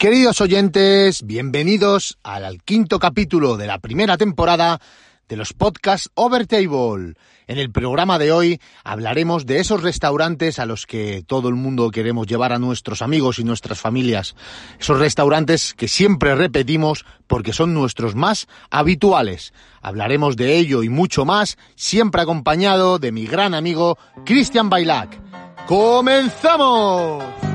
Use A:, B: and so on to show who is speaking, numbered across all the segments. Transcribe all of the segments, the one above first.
A: Queridos oyentes, bienvenidos al quinto capítulo de la primera temporada de los podcasts Overtable. En el programa de hoy hablaremos de esos restaurantes a los que todo el mundo queremos llevar a nuestros amigos y nuestras familias. Esos restaurantes que siempre repetimos porque son nuestros más habituales. Hablaremos de ello y mucho más, siempre acompañado de mi gran amigo Cristian Bailac. ¡Comenzamos!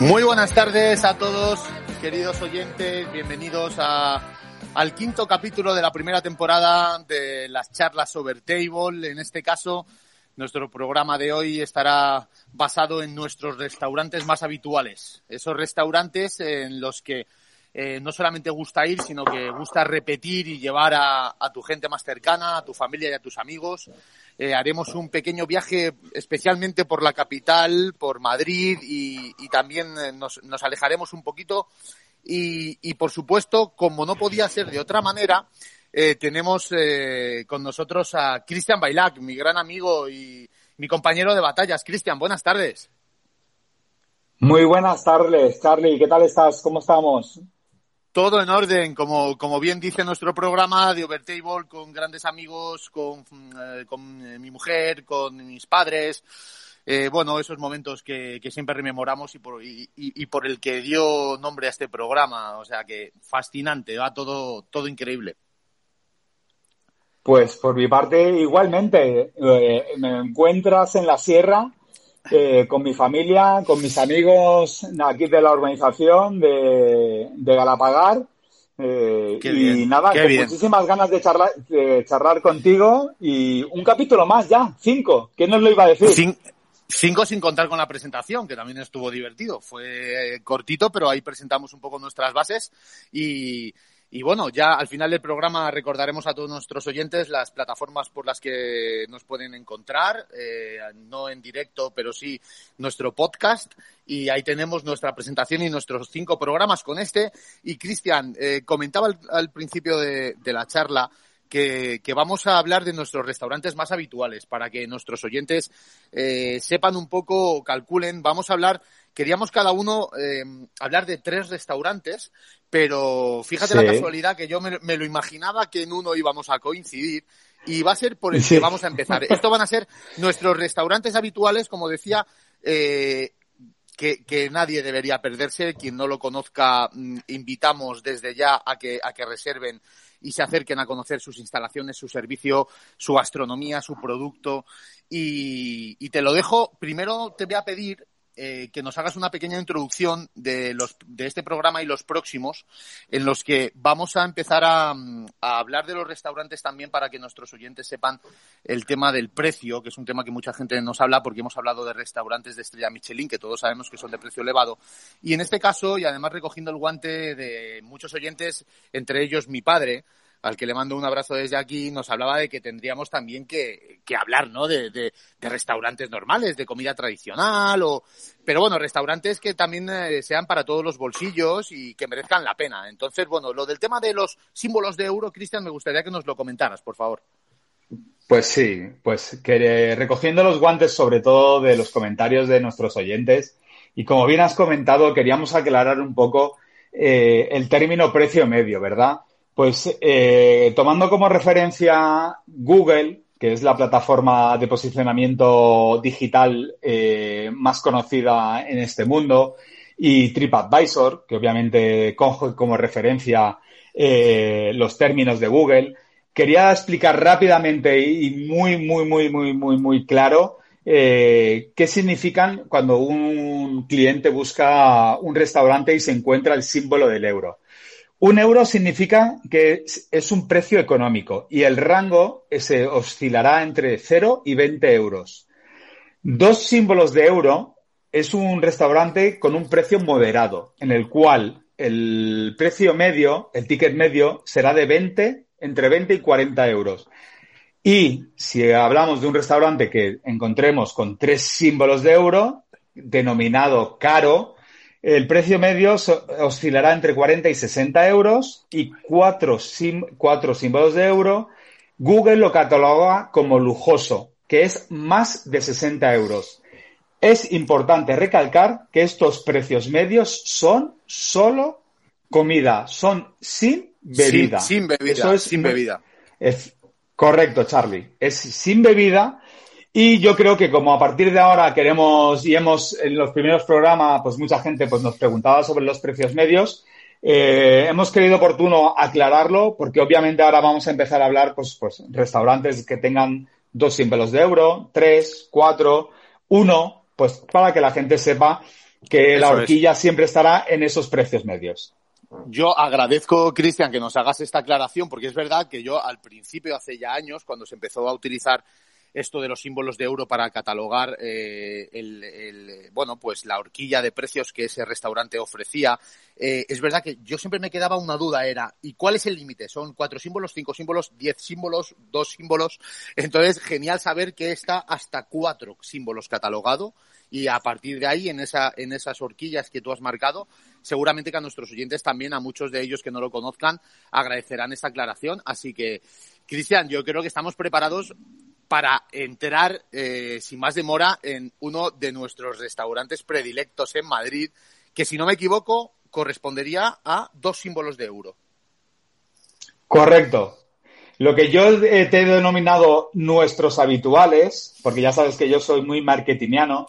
A: Muy buenas tardes a todos, queridos oyentes, bienvenidos a, al quinto capítulo de la primera temporada de las charlas over table. En este caso, nuestro programa de hoy estará basado en nuestros restaurantes más habituales, esos restaurantes en los que eh, no solamente gusta ir, sino que gusta repetir y llevar a, tu gente más cercana, a tu familia y a tus amigos eh, haremos un pequeño viaje especialmente por la capital, por Madrid y, también eh, nos, alejaremos un poquito. Y, por supuesto, como no podía ser de otra manera, tenemos con nosotros a Cristian Bailac, mi gran amigo y mi compañero de batallas. Cristian, buenas tardes.
B: Muy buenas tardes, Charlie. ¿Qué tal estás? ¿Cómo estamos?
A: Todo en orden, como, como bien dice nuestro programa de Overtable, con grandes amigos, con, eh, con eh, mi mujer, con mis padres. Eh, bueno, esos momentos que, que siempre rememoramos y por, y, por el que dio nombre a este programa. O sea que fascinante, va todo, todo increíble.
B: Pues por mi parte, igualmente, me encuentras en la sierra eh, con mi familia, con mis amigos aquí de la organización de, de Galapagar. Eh, y nada, con muchísimas ganas de charlar, de charlar contigo y un capítulo más ya, cinco. ¿Quién nos lo iba a decir?
A: cinco sin contar con la presentación, que también estuvo divertido. Fue cortito, pero ahí presentamos un poco nuestras bases y, y bueno, ya al final del programa recordaremos a todos nuestros oyentes las plataformas por las que nos pueden encontrar, eh, no en directo, pero sí nuestro podcast. Y ahí tenemos nuestra presentación y nuestros cinco programas con este. Y Cristian, eh, comentaba al, principio de, la charla que, vamos a hablar de nuestros restaurantes más habituales para que nuestros oyentes eh, sepan un poco, calculen. Vamos a hablar queríamos cada uno eh, hablar de tres restaurantes, pero fíjate la casualidad que yo me, lo imaginaba que en uno íbamos a coincidir y va a ser por el que vamos a empezar. Esto van a ser nuestros restaurantes habituales, como decía, eh, que, que, nadie debería perderse. Quien no lo conozca, mm, invitamos desde ya a que, a que reserven y se acerquen a conocer sus instalaciones, su servicio, su gastronomía, su producto. Y, y te lo dejo. Primero te voy a pedir eh, que nos hagas una pequeña introducción de, los, de este programa y los próximos, en los que vamos a empezar a, hablar de los restaurantes también para que nuestros oyentes sepan el tema del precio, que es un tema que mucha gente nos habla porque hemos hablado de restaurantes de estrella Michelin, que todos sabemos que son de precio elevado. Y en este caso, y además recogiendo el guante de muchos oyentes, entre ellos mi padre, al que le mando un abrazo desde aquí, nos hablaba de que tendríamos también que, que hablar, ¿no? De, de, restaurantes normales, de comida tradicional, o, pero bueno, restaurantes que también eh, sean para todos los bolsillos y que merezcan la pena. Entonces, bueno, lo del tema de los símbolos de euro, Cristian, me gustaría que nos lo comentaras, por favor.
B: Pues sí, pues que recogiendo los guantes sobre todo de los comentarios de nuestros oyentes, y como bien has comentado, queríamos aclarar un poco eh, el término precio medio, ¿verdad? Pues eh, tomando como referencia Google, que es la plataforma de posicionamiento digital eh, más conocida en este mundo, y TripAdvisor, que obviamente coge como referencia eh, los términos de Google, quería explicar rápidamente y muy, muy, muy, muy, muy, muy claro qué significan cuando un cliente busca un restaurante y se encuentra el símbolo del euro. Un euro significa que es un precio económico y el rango se oscilará entre 0 y 20 euros. Dos símbolos de euro es un restaurante con un precio moderado, en el cual el precio medio, el ticket medio, será de 20 entre 20 y 40 euros. Y si hablamos de un restaurante que encontremos con tres símbolos de euro, denominado caro, el precio medio oscilará entre 40 y 60 euros y cuatro, cuatro símbolos de euro. Google lo cataloga como lujoso, que es más de 60 euros. Es importante recalcar que estos precios medios son solo comida, son sin bebida.
A: Sin, bebida. Eso es, sin bebida.
B: Es, correcto, Charlie. Es sin bebida y yo creo que como a partir de ahora queremos y hemos en los primeros programas, pues mucha gente pues nos preguntaba sobre los precios medios. Eh, hemos querido oportuno aclararlo porque obviamente ahora vamos a empezar a hablar pues, pues restaurantes que tengan dos símbolos de euro, tres, cuatro, uno, pues para que la gente sepa que la horquilla siempre estará en esos precios medios.
A: Yo agradezco, Cristian, que nos hagas esta aclaración, porque es verdad que yo al principio, hace ya años, cuando se empezó a utilizar esto de los símbolos de euro para catalogar eh, el, bueno pues la horquilla de precios que ese restaurante ofrecía. Eh, es verdad que yo siempre me quedaba una duda era y cuál es el límite son cuatro símbolos cinco símbolos diez símbolos dos símbolos. Entonces genial saber que está hasta cuatro símbolos catalogado y a partir de ahí en esa en esas horquillas que tú has marcado seguramente que a nuestros oyentes también a muchos de ellos que no lo conozcan agradecerán esta aclaración. Así que Cristian, yo creo que estamos preparados para entrar eh, sin más demora en uno de nuestros restaurantes predilectos en Madrid, que si no me equivoco correspondería a dos símbolos de euro.
B: Correcto. Lo que yo eh, te he denominado nuestros habituales, porque ya sabes que yo soy muy marketingiano,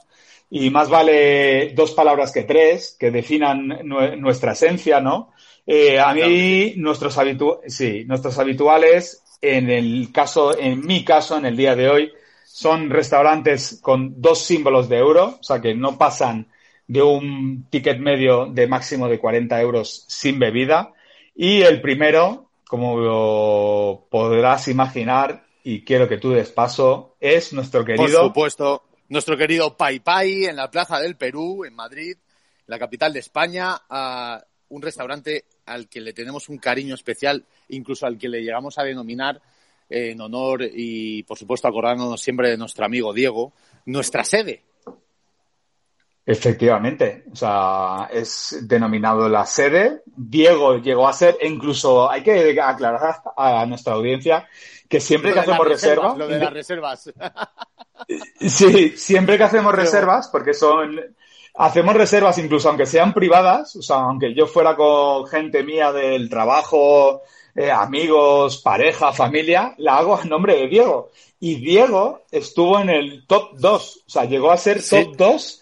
B: y más vale dos palabras que tres, que definan nuestra esencia, ¿no? Eh, a mí, nuestros, sí, nuestros habituales en el caso, en mi caso, en el día de hoy, son restaurantes con dos símbolos de euro, o sea que no pasan de un ticket medio de máximo de 40 euros sin bebida. Y el primero, como podrás imaginar, y quiero que tú des paso, es nuestro querido.
A: Por supuesto, nuestro querido Pai Pai en la Plaza del Perú, en Madrid, la capital de España, a un restaurante al que le tenemos un cariño especial, incluso al que le llegamos a denominar en honor y, por supuesto, acordándonos siempre de nuestro amigo Diego, nuestra sede.
B: Efectivamente, o sea, es denominado la sede. Diego llegó a ser, e incluso hay que aclarar a nuestra audiencia que siempre que hacemos reservas.
A: Lo de las reservas.
B: Sí, siempre que hacemos reservas, porque son hacemos reservas incluso aunque sean privadas, o sea, aunque yo fuera con gente mía del trabajo, eh, amigos, pareja, familia, la hago a nombre de Diego. Y Diego estuvo en el top 2, o sea, llegó a ser top 2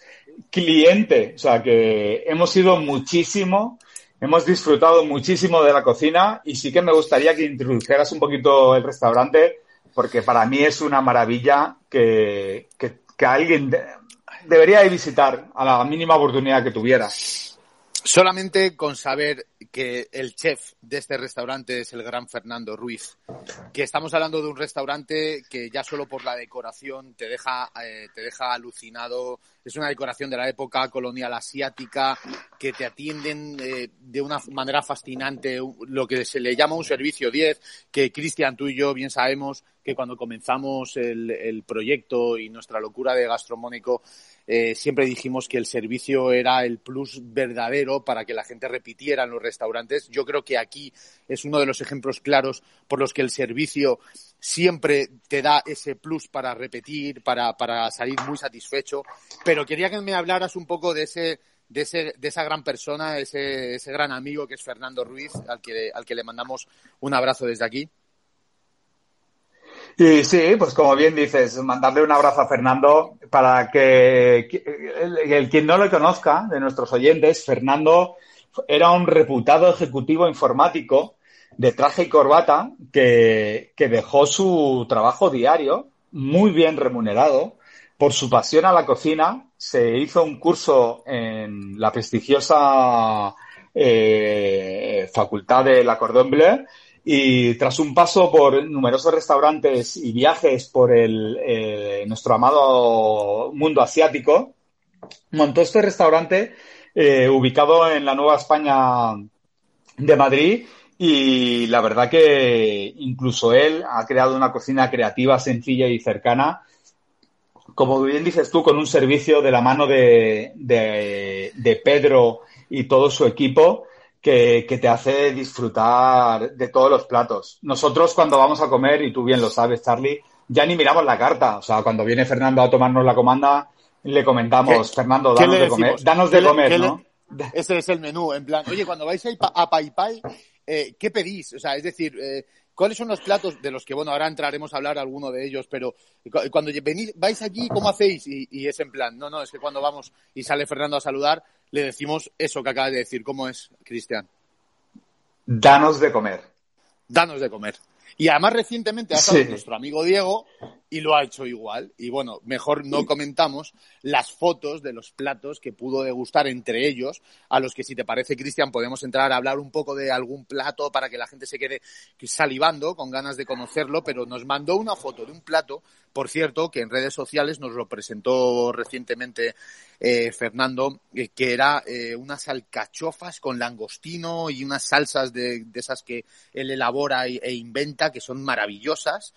B: cliente, o sea, que hemos ido muchísimo, hemos disfrutado muchísimo de la cocina y sí que me gustaría que introdujeras un poquito el restaurante porque para mí es una maravilla que, que, que alguien debería visitar a la mínima oportunidad que tuviera.
A: Solamente con saber que el chef de este restaurante es el gran Fernando Ruiz, que estamos hablando de un restaurante que ya solo por la decoración te deja, eh, te deja alucinado. Es una decoración de la época colonial asiática que te atienden eh, de una manera fascinante, lo que se le llama un servicio 10, que Cristian, tú y yo bien sabemos que cuando comenzamos el, el proyecto y nuestra locura de gastronómico eh, siempre dijimos que el servicio era el plus verdadero para que la gente repitiera en los restaurantes. Yo creo que aquí es uno de los ejemplos claros por los que el servicio siempre te da ese plus para repetir, para, para salir muy satisfecho. Pero quería que me hablaras un poco de ese de, ese, de esa gran persona, ese, ese gran amigo que es Fernando Ruiz, al que, al que le mandamos un abrazo desde aquí.
B: Y sí, pues como bien dices, mandarle un abrazo a Fernando para que el, quien no lo conozca de nuestros oyentes, Fernando era un reputado ejecutivo informático de traje y corbata que, que dejó su trabajo diario muy bien remunerado por su pasión a la cocina. Se hizo un curso en la prestigiosa eh, facultad de la Cordon Bleu y tras un paso por numerosos restaurantes y viajes por el, eh, nuestro amado mundo asiático, montó este restaurante eh, ubicado en la Nueva España de Madrid y la verdad que incluso él ha creado una cocina creativa, sencilla y cercana. Como bien dices tú, con un servicio de la mano de, de, Pedro y todo su equipo que, que, te hace disfrutar de todos los platos. Nosotros cuando vamos a comer, y tú bien lo sabes, Charlie, ya ni miramos la carta. O sea, cuando viene Fernando a tomarnos la comanda, le comentamos, Fernando, danos de comer, danos de comer, ¿no?
A: Ese es el menú, en plan, oye, cuando vais a Pai Pai, eh, ¿qué pedís? O sea, es decir, eh, ¿cuáles son los platos de los que, bueno, ahora entraremos a hablar alguno de ellos, pero cuando venís, vais allí, ¿cómo hacéis? Y, es en plan, no, no, es que cuando vamos y sale Fernando a saludar, le decimos eso que acaba de decir. ¿Cómo es, Cristian?
B: Danos de comer.
A: Danos de comer. Y además recientemente ha estado nuestro amigo Diego y lo ha hecho igual. Y bueno, mejor no comentamos las fotos de los platos que pudo degustar entre ellos, a los que si te parece, Cristian, podemos entrar a hablar un poco de algún plato para que la gente se quede salivando con ganas de conocerlo, pero nos mandó una foto de un plato, por cierto, que en redes sociales nos lo presentó recientemente eh, Fernando, eh, que era eh, unas alcachofas con langostino y unas salsas de, esas que él elabora e, inventa, que son maravillosas.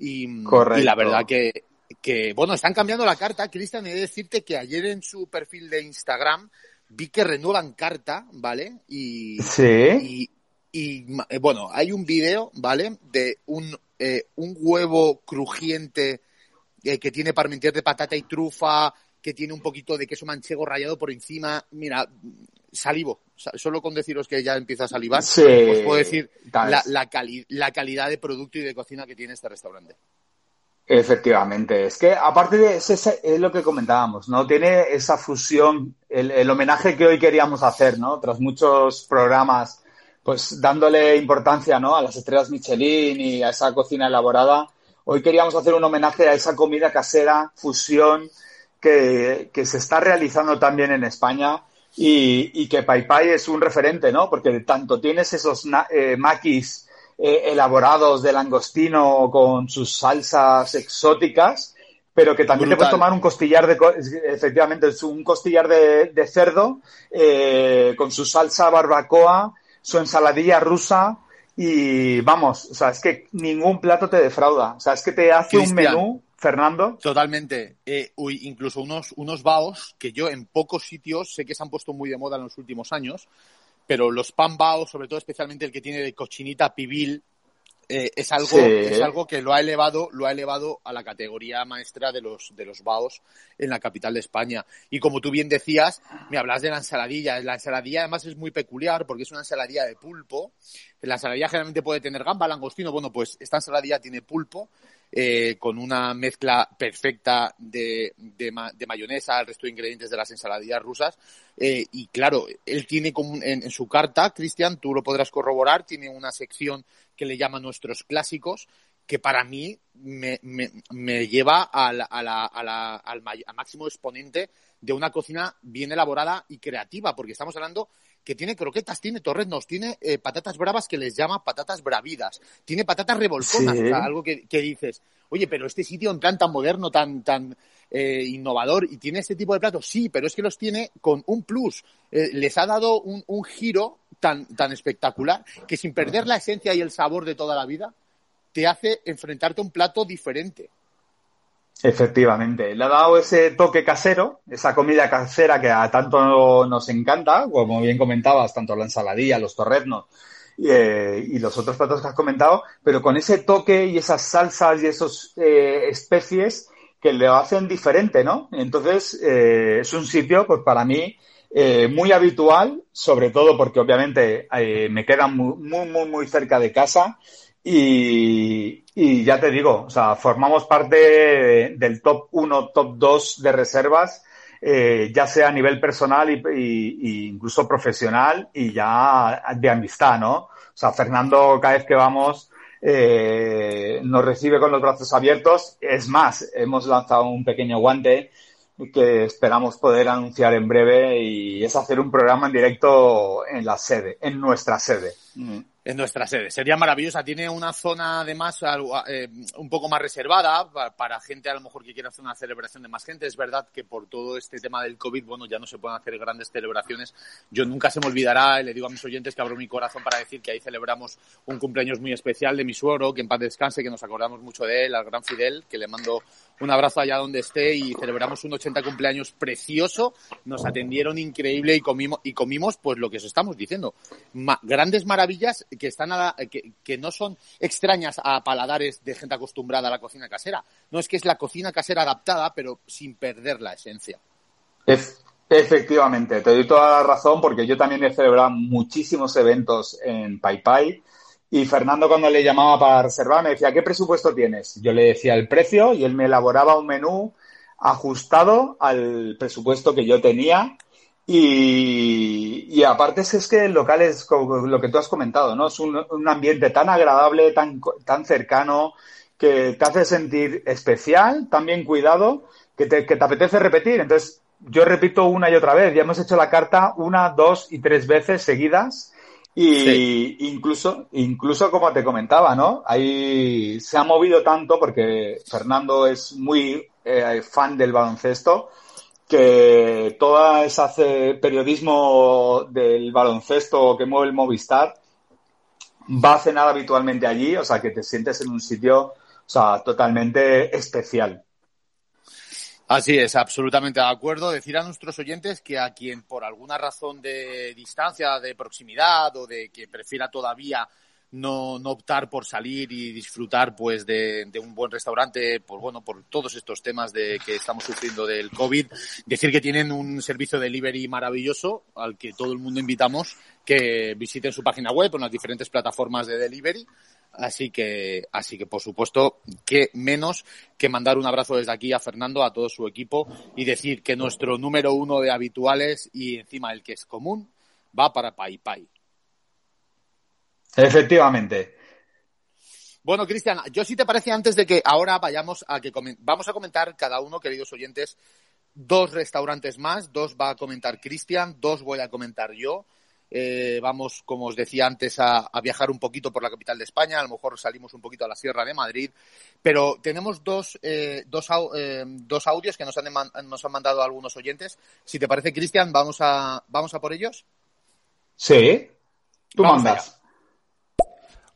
A: Y, y la verdad que, que, bueno, están cambiando la carta. Cristian, he de decirte que ayer en su perfil de Instagram vi que renuevan carta, ¿vale? Y,
B: sí.
A: Y, bueno, hay un video, ¿vale? De un, un huevo crujiente que tiene parmentier de patata y trufa, que tiene un poquito de queso manchego rallado por encima. Mira, salivo. Solo con deciros que ya empieza a salivar, os puedo decir la, la, calidad de producto y de cocina que tiene este restaurante.
B: Efectivamente, es que aparte de eso es lo que comentábamos, ¿no? Tiene esa fusión, el, el, homenaje que hoy queríamos hacer, ¿no? Tras muchos programas, pues dándole importancia, ¿no? A las estrellas Michelin y a esa cocina elaborada, hoy queríamos hacer un homenaje a esa comida casera, fusión, que, se está realizando también en España y, y, que Pai es un referente, ¿no? Porque tanto tienes esos eh, maquis eh, elaborados de langostino con sus salsas exóticas, pero que también te puedes tomar un costillar de, efectivamente, un costillar de, cerdo eh, con su salsa barbacoa, su ensaladilla rusa y vamos, o sea, es que ningún plato te defrauda, o sea, es que te hace un menú Fernando.
A: Totalmente. Eh, incluso unos, unos baos que yo en pocos sitios sé que se han puesto muy de moda en los últimos años, pero los pan baos, sobre todo especialmente el que tiene de cochinita pibil, eh, es algo es algo que lo ha elevado lo ha elevado a la categoría maestra de los de los baos en la capital de España. Y como tú bien decías me hablas de la ensaladilla. La ensaladilla además es muy peculiar porque es una ensaladilla de pulpo. La ensaladilla generalmente puede tener gamba langostino. Bueno pues esta ensaladilla tiene pulpo eh, con una mezcla perfecta de, de, de, mayonesa, el resto de ingredientes de las ensaladillas rusas. Eh, y claro, él tiene como en, su carta, Cristian, tú lo podrás corroborar, tiene una sección que le llama Nuestros Clásicos, que para mí me, me, me lleva al, a la, a la, al, al máximo exponente de una cocina bien elaborada y creativa, porque estamos hablando que tiene croquetas, tiene torreznos, tiene eh, patatas bravas que les llama patatas bravidas, tiene patatas revolconas, o sea, algo que, dices, oye, pero este sitio en plan tan moderno, tan, tan eh, innovador y tiene este tipo de platos, sí, pero es que los tiene con un plus, eh, les ha dado un, un giro tan, tan espectacular que sin perder la esencia y el sabor de toda la vida, te hace enfrentarte a un plato diferente.
B: Efectivamente, le ha dado ese toque casero, esa comida casera que a tanto nos encanta, como bien comentabas, tanto la ensaladilla, los torreznos eh, y los otros platos que has comentado, pero con ese toque y esas salsas y esas eh, especies que le hacen diferente, ¿no? Entonces, eh, es un sitio, pues para mí, muy habitual, sobre todo porque obviamente me queda muy, muy, muy cerca de casa y, y, ya te digo, o sea, formamos parte del top 1, top 2 de reservas, eh, ya sea a nivel personal y, y, incluso profesional y ya de amistad, ¿no? O sea, Fernando, cada vez que vamos, eh, nos recibe con los brazos abiertos. Es más, hemos lanzado un pequeño guante que esperamos poder anunciar en breve y es hacer un programa en directo en la sede, en nuestra sede.
A: En nuestra sede. Sería maravillosa. Tiene una zona además eh, un poco más reservada para, gente a lo mejor que quiera hacer una celebración de más gente. Es verdad que por todo este tema del COVID, bueno, ya no se pueden hacer grandes celebraciones. Yo nunca se me olvidará, y le digo a mis oyentes que abro mi corazón para decir que ahí celebramos un cumpleaños muy especial de mi suegro, que en paz descanse, que nos acordamos mucho de él, al gran Fidel, que le mando un abrazo allá donde esté y celebramos un 80 cumpleaños precioso. Nos atendieron increíble y comimos, y comimos pues lo que os estamos diciendo. grandes maravillas que están que, no son extrañas a paladares de gente acostumbrada a la cocina casera. No es que es la cocina casera adaptada, pero sin perder la esencia.
B: efectivamente, te doy toda la razón porque yo también he celebrado muchísimos eventos en Pai Pai y Fernando cuando le llamaba para reservar me decía, ¿qué presupuesto tienes? Yo le decía el precio y él me elaboraba un menú ajustado al presupuesto que yo tenía y, aparte es que el local es lo que tú has comentado, ¿no? Es un, ambiente tan agradable, tan, tan cercano, que te hace sentir especial, tan bien cuidado, que te, que te apetece repetir. Entonces, yo repito una y otra vez. Ya hemos hecho la carta una, dos y tres veces seguidas. Y incluso, incluso como te comentaba, ¿no? Ahí se ha movido tanto porque Fernando es muy eh, fan del baloncesto que toda esa periodismo del baloncesto que mueve el Movistar va a cenar habitualmente allí, o sea, que te sientes en un sitio, o sea, totalmente especial.
A: Así es, absolutamente de acuerdo. Decir a nuestros oyentes que a quien por alguna razón de distancia, de proximidad o de que prefiera todavía no, no optar por salir y disfrutar pues de, de, un buen restaurante, por bueno, por todos estos temas de que estamos sufriendo del COVID. Decir que tienen un servicio de delivery maravilloso al que todo el mundo invitamos que visiten su página web en las diferentes plataformas de delivery. Así que, así que por supuesto, que menos que mandar un abrazo desde aquí a Fernando, a todo su equipo y decir que nuestro número uno de habituales y encima el que es común va para Pai Pai.
B: Efectivamente.
A: Bueno, Cristian, yo sí te parece antes de que ahora vayamos a que vamos a comentar cada uno, queridos oyentes, dos restaurantes más, dos va a comentar Cristian, dos voy a comentar yo. Eh, vamos, como os decía antes, a, viajar un poquito por la capital de España, a lo mejor salimos un poquito a la Sierra de Madrid, pero tenemos dos, eh, dos, eh, dos audios que nos han, nos han mandado algunos oyentes. Si te parece, Cristian, vamos a, vamos a por ellos.
B: Sí, tú mandas.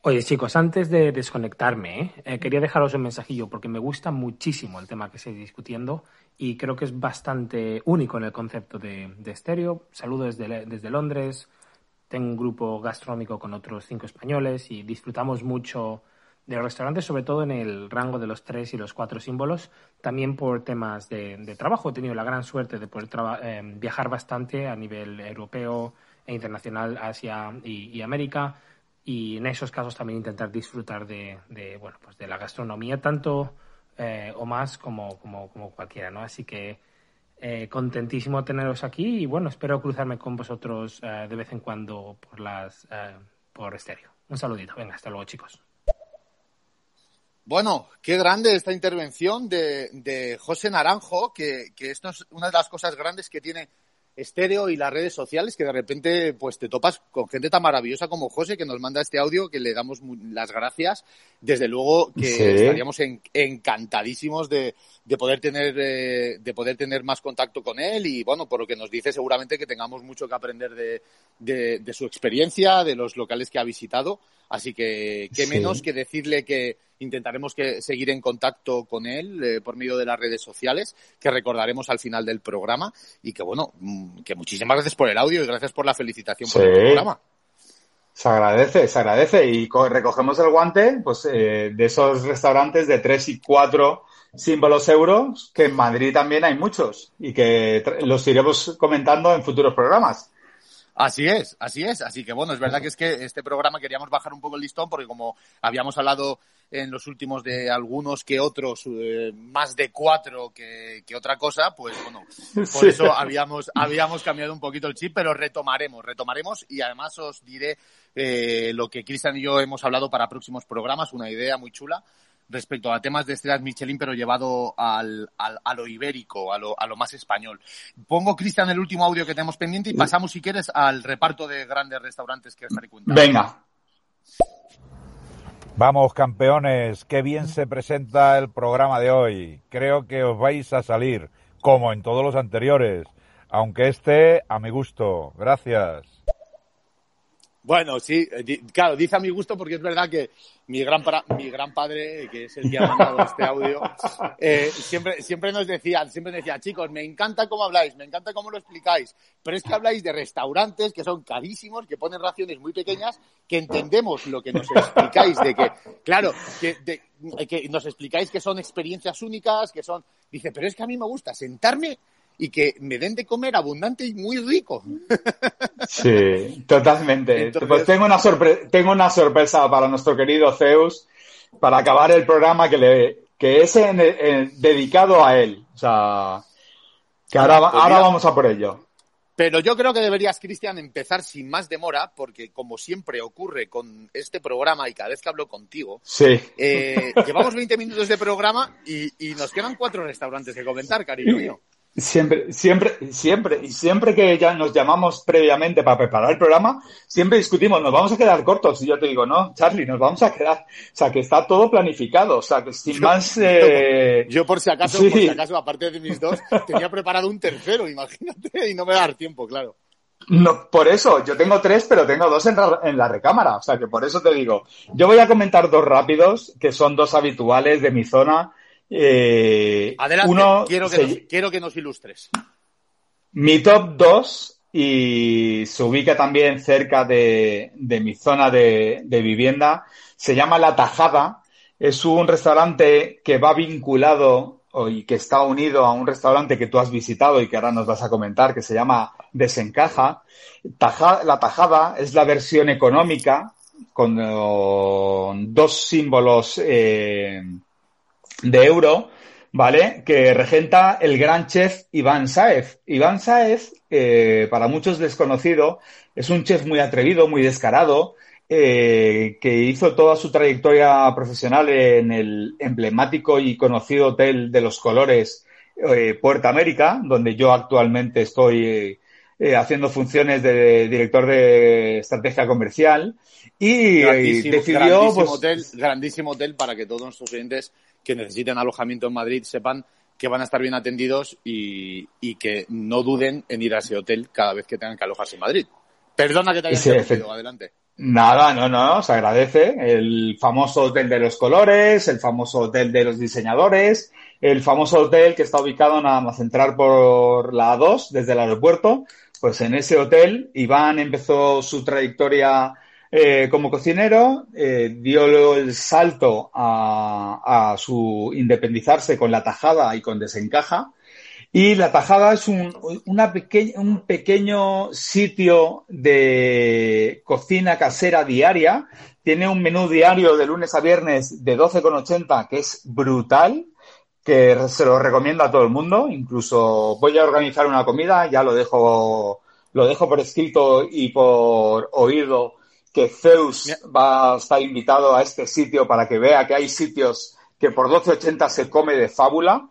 C: Oye, chicos, antes de desconectarme, ¿eh? Eh, quería dejaros un mensajillo porque me gusta muchísimo el tema que estoy discutiendo y creo que es bastante único en el concepto de, estéreo. Saludo desde, desde Londres, tengo un grupo gastronómico con otros cinco españoles y disfrutamos mucho de los restaurantes, sobre todo en el rango de los tres y los cuatro símbolos, también por temas de, trabajo. He tenido la gran suerte de poder eh, viajar bastante a nivel europeo e internacional, Asia y América y en esos casos también intentar disfrutar de, bueno pues de la gastronomía tanto eh, o más como, como, cualquiera no así que eh, contentísimo teneros aquí y bueno espero cruzarme con vosotros eh, de vez en cuando por las por estéreo. Un saludito. Venga hasta luego chicos.
A: Bueno, qué grande esta intervención de, de José Naranjo, que, que esto es una de las cosas grandes que tiene estéreo y las redes sociales que de repente pues te topas con gente tan maravillosa como José que nos manda este audio que le damos las gracias. Desde luego que estaríamos encantadísimos de, de poder tener eh, de poder tener más contacto con él. Y bueno por lo que nos dice seguramente que tengamos mucho que aprender de, de, su experiencia de los locales que ha visitado. Así que qué menos que decirle que intentaremos que seguir en contacto con él eh, por medio de las redes sociales, que recordaremos al final del programa y que bueno, mm, que muchísimas gracias por el audio y gracias por la felicitación por el programa.
B: Se agradece, se agradece y recogemos el guante pues eh, de esos restaurantes de tres y cuatro símbolos euros, que en Madrid también hay muchos y que los iremos comentando en futuros programas.
A: Así es, así es. Así que bueno, es verdad que es que este programa queríamos bajar un poco el listón porque como habíamos hablado en los últimos de algunos que otros, eh, más de cuatro que, que, otra cosa, pues bueno, por eso habíamos, habíamos cambiado un poquito el chip, pero retomaremos, retomaremos y además os diré eh, lo que Cristian y yo hemos hablado para próximos programas, una idea muy chula respecto a temas de estrellas Michelin, pero llevado al, al, a lo ibérico, a lo, a lo más español. Pongo, Cristian, el último audio que tenemos pendiente y pasamos, si quieres, al reparto de grandes restaurantes que estaré contando.
B: Venga,
D: Vamos, campeones, qué bien se presenta el programa de hoy. Creo que os vais a salir, como en todos los anteriores, aunque este a mi gusto. Gracias.
A: Bueno, sí, eh, claro, dice a mi gusto porque es verdad que mi gran, mi gran padre, que es el que ha mandado este audio, eh, siempre, siempre nos decía, siempre nos decía, chicos, me encanta cómo habláis, me encanta cómo lo explicáis, pero es que habláis de restaurantes que son carísimos, que ponen raciones muy pequeñas, que entendemos lo que nos explicáis, de que, claro, que, que nos explicáis que son experiencias únicas, que son, dice, pero es que a mí me gusta sentarme y que me den de comer abundante y muy rico.
B: Sí, totalmente. Pues tengo una, tengo una sorpresa para nuestro querido Zeus para acabar el programa que, le, que es dedicado a él. O sea, que ahora, pues ahora vamos a por ello.
A: Pero yo creo que deberías, Cristian, empezar sin más demora, porque como siempre ocurre con este programa y cada vez que hablo contigo,
B: sí.
A: Eh, llevamos 20 minutos de programa y, y, nos quedan cuatro restaurantes que comentar, cariño mío.
B: Siempre, siempre, siempre, y siempre que ya nos llamamos previamente para preparar el programa, siempre discutimos, nos vamos a quedar cortos. Y yo te digo, no, Charlie, nos vamos a quedar. O sea, que está todo planificado. O sea, que sin más.
A: Eh... Yo, por si acaso, por si acaso, aparte de mis dos, tenía preparado un tercero, imagínate, y no me va a dar tiempo, claro.
B: No, por eso, yo tengo tres, pero tengo dos en la, en la, recámara. O sea, que por eso te digo. Yo voy a comentar dos rápidos, que son dos habituales de mi zona eh,
A: Adelante, uno quiero, que nos, quiero que nos ilustres.
B: Mi top 2, y se ubica también cerca de, mi zona de, vivienda, se llama La Tajada. Es un restaurante que va vinculado y que está unido a un restaurante que tú has visitado y que ahora nos vas a comentar, que se llama Desencaja. la Tajada es la versión económica con dos símbolos eh, de euro, ¿vale? Que regenta el gran chef Iván Saez. Iván Saez, eh, para muchos desconocido, es un chef muy atrevido, muy descarado, eh, que hizo toda su trayectoria profesional en el emblemático y conocido Hotel de los Colores eh, Puerta América, donde yo actualmente estoy haciendo funciones de director de estrategia comercial y, decidió
A: pues, hotel, grandísimo hotel para que todos nuestros clientes que necesiten alojamiento en Madrid sepan que van a estar bien atendidos y, que no duden en ir a ese hotel cada vez que tengan que alojarse en Madrid. Perdona que te haya interrumpido, adelante.
B: Nada, no, no, se agradece. El famoso hotel de los colores, el famoso hotel de los diseñadores, el famoso hotel que está ubicado nada más entrar por la A2 desde el aeropuerto. Pues en ese hotel Iván empezó su trayectoria eh, como cocinero, eh, dio el salto a, su independizarse con la tajada y con desencaja. Y la tajada es un, una un pequeño sitio de cocina casera diaria. Tiene un menú diario de lunes a viernes de 12,80 que es brutal, que se lo recomiendo a todo el mundo. Incluso voy a organizar una comida, ya lo dejo, lo dejo por escrito y por oído que Zeus va a estar invitado a este sitio para que vea que hay sitios que por 12.80 se come de fábula.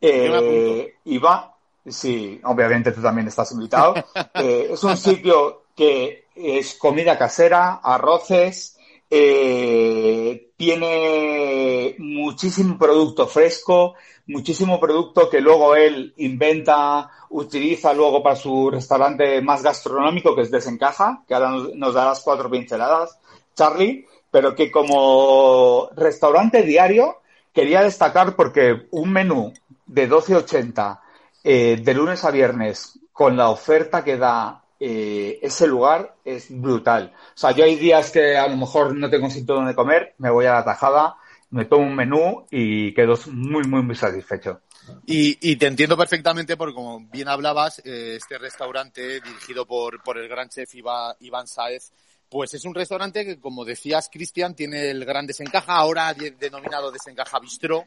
B: Eh, y va, sí, obviamente tú también estás invitado. Eh, es un sitio que es comida casera, arroces, eh, tiene muchísimo producto fresco, muchísimo producto que luego él inventa, utiliza luego para su restaurante más gastronómico, que es Desencaja, que ahora nos, darás cuatro pinceladas, Charlie, pero que como restaurante diario quería destacar porque un menú de 12.80 eh, de lunes a viernes con la oferta que da eh, ese lugar es brutal. O sea, yo hay días que a lo mejor no tengo sitio donde comer, me voy a la tajada me tomo un menú y quedo muy, muy, muy satisfecho.
A: Y, te entiendo perfectamente porque, como bien hablabas, eh, este restaurante dirigido por, por el gran chef Iván Saez, pues es un restaurante que, como decías, Cristian, tiene el gran desencaja, ahora denominado desencaja bistró,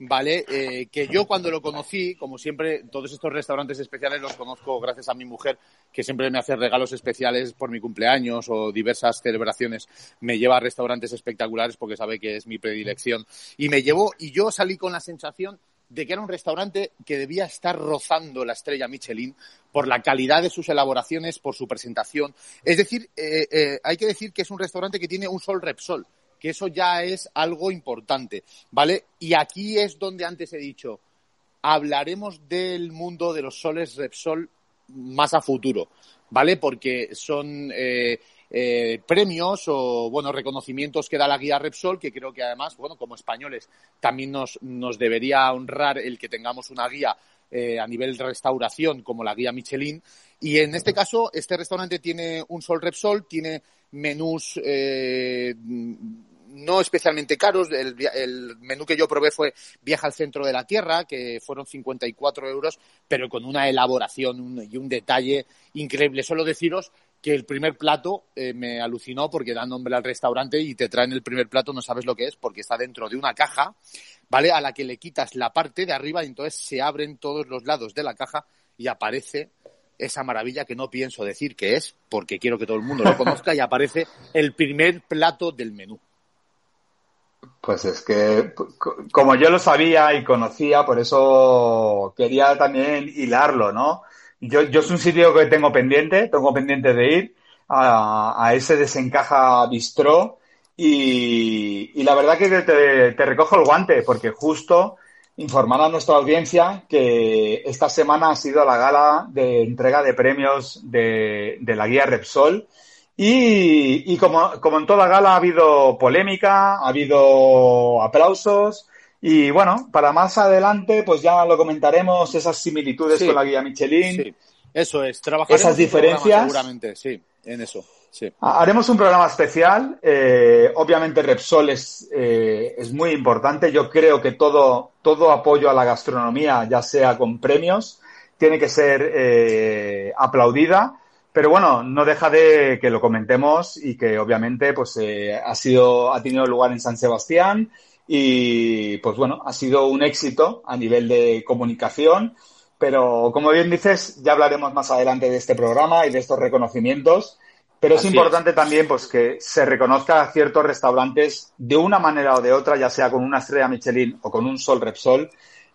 A: ¿vale? Eh, que yo cuando lo conocí, como siempre, todos estos restaurantes especiales los conozco gracias a mi mujer, que siempre me hace regalos especiales por mi cumpleaños o diversas celebraciones. Me lleva a restaurantes espectaculares porque sabe que es mi predilección. Y me llevó, y yo salí con la sensación de que era un restaurante que debía estar rozando la estrella Michelin por la calidad de sus elaboraciones, por su presentación. Es decir, eh, eh, hay que decir que es un restaurante que tiene un sol Repsol, eso ya es algo importante, ¿vale? Y aquí es donde antes he dicho, hablaremos del mundo de los soles Repsol más a futuro, ¿vale? Porque son eh, eh, premios o bueno reconocimientos que da la guía Repsol que creo que además bueno como españoles también nos, nos debería honrar el que tengamos una guía eh, a nivel restauración como la guía Michelin y en este caso este restaurante tiene un Sol Repsol tiene menús no especialmente caros. El, menú que yo probé fue Viaja al centro de la Tierra, que fueron 54 euros, pero con una elaboración y un detalle increíble. Solo deciros que el primer plato eh, me alucinó porque da nombre al restaurante y te traen el primer plato, no sabes lo que es, porque está dentro de una caja, ¿vale? A la que le quitas la parte de arriba y entonces se abren todos los lados de la caja y aparece esa maravilla que no pienso decir que es, porque quiero que todo el mundo lo conozca, y aparece el primer plato del menú.
B: Pues es que, como yo lo sabía y conocía, por eso quería también hilarlo, ¿no? Yo, yo es un sitio que tengo pendiente, tengo pendiente de ir a, ese desencaja bistró y, la verdad que te, recojo el guante porque justo informar a nuestra audiencia que esta semana ha sido la gala de entrega de premios de la guía Repsol y, y como, como en toda gala ha habido polémica, ha habido aplausos y bueno, para más adelante, pues ya lo comentaremos, esas similitudes con la guía Michelin. Sí,
A: eso es, trabajar
B: esas diferencias.
A: Seguramente, sí, en eso. Sí.
B: Haremos un programa especial. Eh, obviamente Repsol es, eh, es muy importante. Yo creo que todo, todo apoyo a la gastronomía, ya sea con premios, tiene que ser eh, aplaudida. Pero bueno, no deja de que lo comentemos y que obviamente pues eh, ha sido, ha tenido lugar en San Sebastián y pues bueno, ha sido un éxito a nivel de comunicación, pero como bien dices, ya hablaremos más adelante de este programa y de estos reconocimientos. Pero es importante también pues que se reconozca a ciertos restaurantes de una manera o de otra, ya sea con una estrella Michelin o con un Sol Repsol,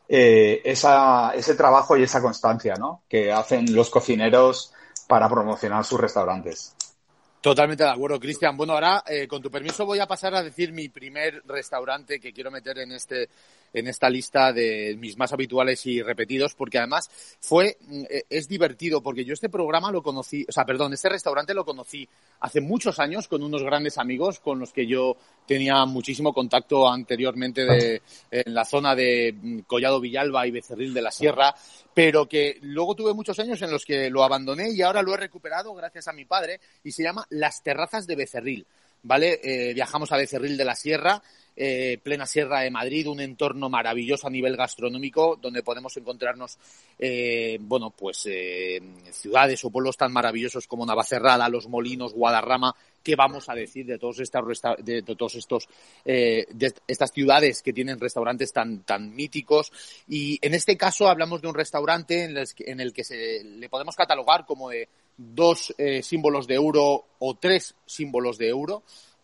B: eh, esa, ese trabajo y esa constancia ¿no? que hacen los cocineros para promocionar sus restaurantes.
A: Totalmente de acuerdo, Cristian. Bueno, ahora, eh, con tu permiso, voy a pasar a decir mi primer restaurante que quiero meter en este en esta lista de mis más habituales y repetidos, porque además fue, mm, eh, es divertido, porque yo este programa lo conocí, o sea, perdón, este restaurante lo conocí hace muchos años con unos grandes amigos con los que yo tenía muchísimo contacto anteriormente de, en la zona de mm, Collado Villalba y Becerril de la Sierra, pero que luego tuve muchos años en los que lo abandoné y ahora lo he recuperado gracias a mi padre y se llama Las Terrazas de Becerril. ¿Vale? Eh, viajamos a Becerril de la Sierra eh, plena Sierra de Madrid, un entorno maravilloso a nivel gastronómico, donde podemos encontrarnos, eh, bueno, pues eh, ciudades o pueblos tan maravillosos como Navacerrada, Los Molinos, Guadarrama, ¿qué vamos a decir de todos estos, de, todos estos, de estas ciudades que tienen restaurantes tan, tan míticos? Y en este caso hablamos de un restaurante en el que, en el que se le podemos catalogar como de dos símbolos de euro o tres símbolos de euro.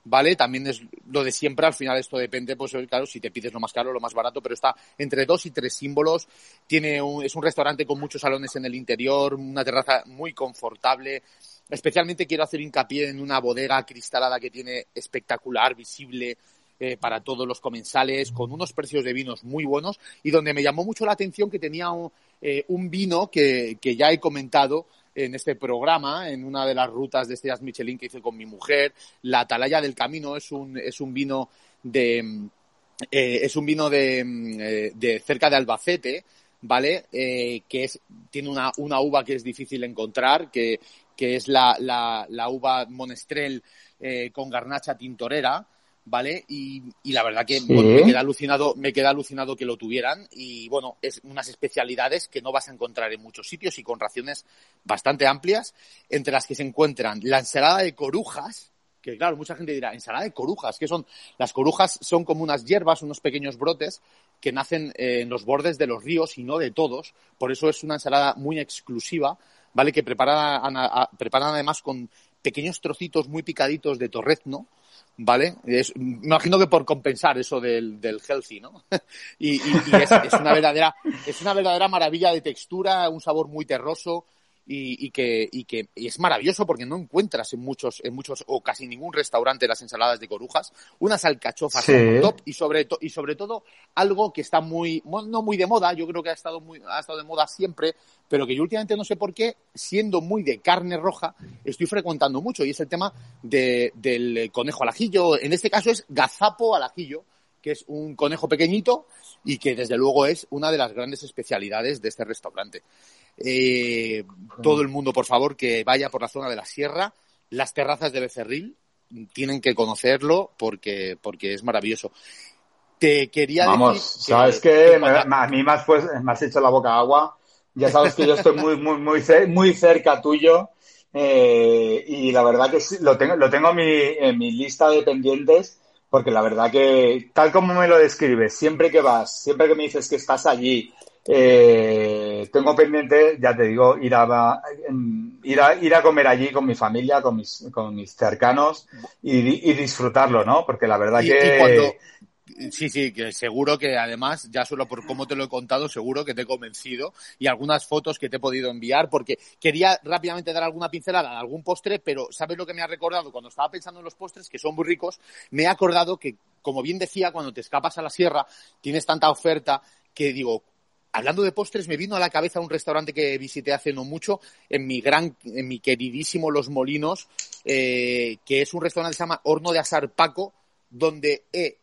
A: ¿vale? También es lo de siempre, al final esto depende, pues claro, si te pides lo más caro, lo más barato, pero está entre dos y tres símbolos. Tiene un, es un restaurante con muchos salones en el interior, una terraza muy confortable. Especialmente quiero hacer hincapié en una bodega cristalada que tiene espectacular, visible, eh, para todos los comensales, con unos precios de vinos muy buenos y donde me llamó mucho la atención que tenía un, eh, un vino que, que, ya he comentado, en este programa, en una de las rutas de estrellas Michelin que hice con mi mujer. La Atalaya del Camino es un, es un vino de, eh, es un vino de, eh, de, cerca de Albacete, ¿vale? Eh, que es, tiene una, una uva que es difícil encontrar, que, que es la, la, la uva Monestrel con garnacha tintorera, ¿vale? Y, y la verdad que me queda alucinado, me queda alucinado que lo tuvieran y bueno, es unas especialidades que no vas a encontrar en muchos sitios y con raciones bastante amplias, entre las que se encuentran la ensalada de corujas, que claro, mucha gente dirá, ensalada de corujas, ¿qué son? Las corujas son como unas hierbas, unos pequeños brotes que nacen eh, en los bordes de los ríos y no de todos, por eso es una ensalada muy exclusiva, ¿vale? Que preparan, preparan además con pequeños trocitos muy picaditos de torrezno, ¿vale? Es, imagino que por compensar eso del, del healthy, ¿no? y, es, una verdadera, es una verdadera maravilla de textura, un sabor muy terroso, y, y, que, y que y es maravilloso porque no encuentras en muchos, en muchos o casi ningún restaurante las ensaladas de corujas, unas alcachofas
B: Sí.
A: top y sobre, to- y sobre todo algo que está muy, no muy de moda, yo creo que ha estado muy, ha estado de moda siempre, pero que yo últimamente no sé por qué, siendo muy de carne roja, estoy frecuentando mucho y es el tema de, del conejo al ajillo, en este caso es gazapo al ajillo, que es un conejo pequeñito y que desde luego es una de las grandes especialidades de este restaurante. Eh, todo el mundo, por favor, que vaya por la zona de la sierra, las terrazas de Becerril, tienen que conocerlo porque, porque es maravilloso. Te quería
B: Vamos,
A: decir
B: sabes
A: que,
B: me- a mí me has, pues- me has hecho la boca agua. Ya sabes que yo estoy muy, muy, muy, muy cerca tuyo. eh, y la verdad que sí, lo tengo, lo tengo en mi, en mi lista de pendientes, porque la verdad que, tal como me lo describes, siempre que vas, siempre que me dices que estás allí, eh, tengo pendiente, ya te digo, ir a, ir a, ir a comer allí con mi familia, con mis, con mis cercanos y, di- y disfrutarlo, ¿no? Porque la verdad
A: y-
B: que...
A: y cuando- Sí, sí, que seguro que además, ya solo por cómo te lo he contado, seguro que te he convencido y algunas fotos que te he podido enviar, porque quería rápidamente dar alguna pincelada de algún postre, pero ¿sabes lo que me ha recordado? Cuando estaba pensando en los postres, que son muy ricos, me he acordado que, como bien decía, cuando te escapas a la sierra, tienes tanta oferta que digo, Hablando de postres, me vino a la cabeza un restaurante que visité hace no mucho en mi gran, en mi queridísimo Los Molinos, eh, que es un restaurante que se llama Horno de Asar Paco, donde he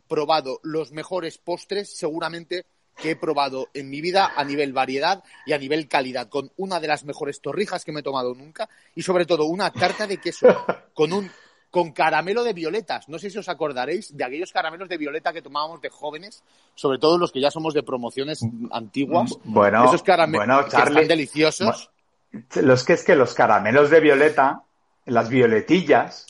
A: probado los mejores postres seguramente que he probado en mi vida a nivel variedad y a nivel calidad, con una de las mejores torrijas que me he tomado nunca y sobre todo una tarta de queso con un con caramelo de violetas. No sé si os acordaréis de aquellos caramelos de violeta que tomábamos de jóvenes, sobre todo los que ya somos de promociones antiguas.
B: Bueno,
A: Esos caramelos
B: bueno,
A: que
B: Charlie,
A: están deliciosos.
B: Los que es que los caramelos de violeta, las violetillas,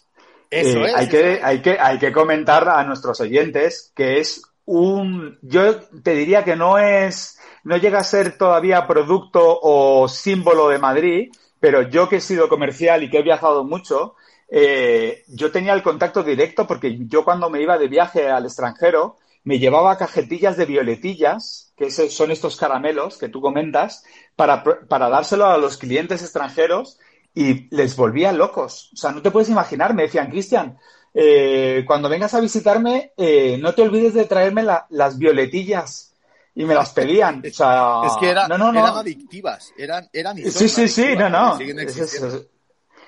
A: Eso
B: eh,
A: es.
B: hay, que, hay, que, hay que comentar a nuestros oyentes que es un, yo te diría que no es, no llega a ser todavía producto o símbolo de Madrid, pero yo que he sido comercial y que he viajado mucho, eh, yo tenía el contacto directo porque yo cuando me iba de viaje al extranjero me llevaba cajetillas de violetillas, que son estos caramelos que tú comentas, para, para dárselo a los clientes extranjeros y les volvía locos. O sea, no te puedes imaginar, me decían, Cristian, eh, cuando vengas a visitarme, eh, no te olvides de traerme la- las violetillas. Y me las pedían. O sea,
A: Es que era-
B: no, no, no.
A: eran adictivas, eran, eran
B: Sí, sí, sí, no, no.
A: Siguen
B: es-
A: existiendo.
B: es-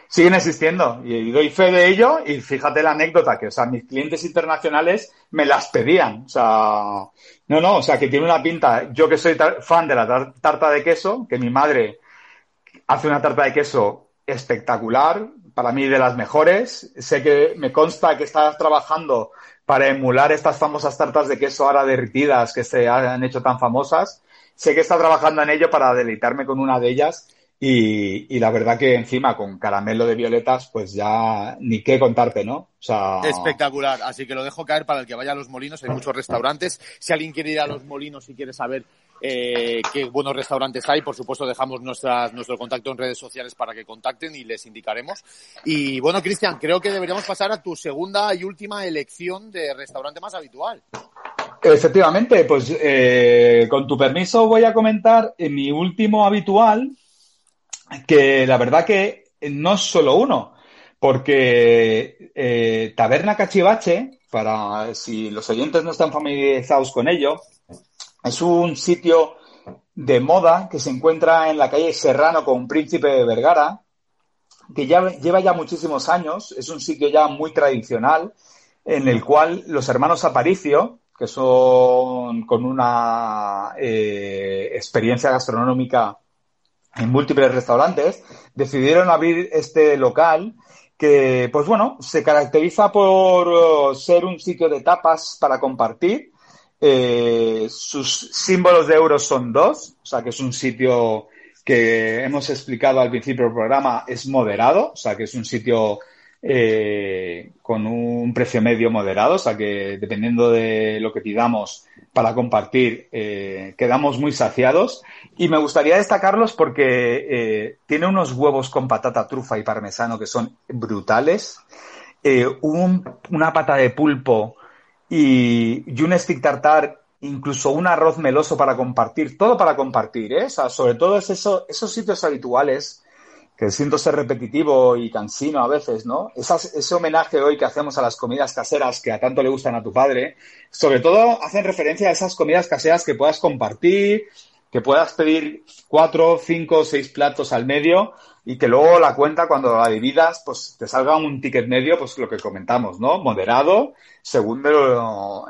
B: siguen existiendo. Y doy fe de ello. Y fíjate la anécdota, que, o sea, mis clientes internacionales me las pedían. O sea, no, no, o sea, que tiene una pinta. Yo que soy fan de la tar- tarta de queso, que mi madre hace una tarta de queso espectacular, para mí de las mejores. Sé que me consta que estás trabajando para emular estas famosas tartas de queso ahora derritidas que se han hecho tan famosas. Sé que está trabajando en ello para deleitarme con una de ellas y, y la verdad que encima con caramelo de violetas, pues ya ni qué contarte, ¿no? O sea,
A: Espectacular, así que lo dejo caer para el que vaya a los molinos, hay muchos restaurantes. Si alguien quiere ir a los molinos y quiere saber eh, qué buenos restaurantes hay, por supuesto dejamos nuestras, nuestro contacto en redes sociales para que contacten y les indicaremos. Y bueno, Cristian, creo que deberíamos pasar a tu segunda y última elección de restaurante más habitual.
B: Efectivamente, pues eh, con tu permiso voy a comentar en mi último habitual, que la verdad que no es solo uno, porque eh, Taberna Cachivache, para si los oyentes no están familiarizados con ello, es un sitio de moda que se encuentra en la calle Serrano con Príncipe de Vergara, que ya lleva ya muchísimos años, es un sitio ya muy tradicional, en el cual los hermanos Aparicio, que son con una eh, experiencia gastronómica en múltiples restaurantes, decidieron abrir este local que, pues bueno, se caracteriza por uh, ser un sitio de tapas para compartir. Eh, sus símbolos de euros son dos, o sea que es un sitio que hemos explicado al principio del programa, es moderado, o sea que es un sitio eh, con un precio medio moderado, o sea que dependiendo de lo que pidamos para compartir, eh, quedamos muy saciados. Y me gustaría destacarlos porque tiene unos huevos con patata, trufa y parmesano que son brutales. Un, una pata de pulpo y, y un stick tartar incluso un arroz meloso para compartir, todo para compartir, ¿eh? Sobre todo es eso, esos sitios habituales que siento ser repetitivo y cansino a veces, ¿no? ese homenaje hoy que hacemos a las comidas caseras que a tanto le gustan a tu padre, sobre todo hacen referencia a esas comidas caseras que puedas compartir, que puedas pedir cuatro, cinco, seis platos al medio y que luego la cuenta cuando la dividas, pues te salga un ticket medio, pues lo que comentamos, ¿no? Moderado, según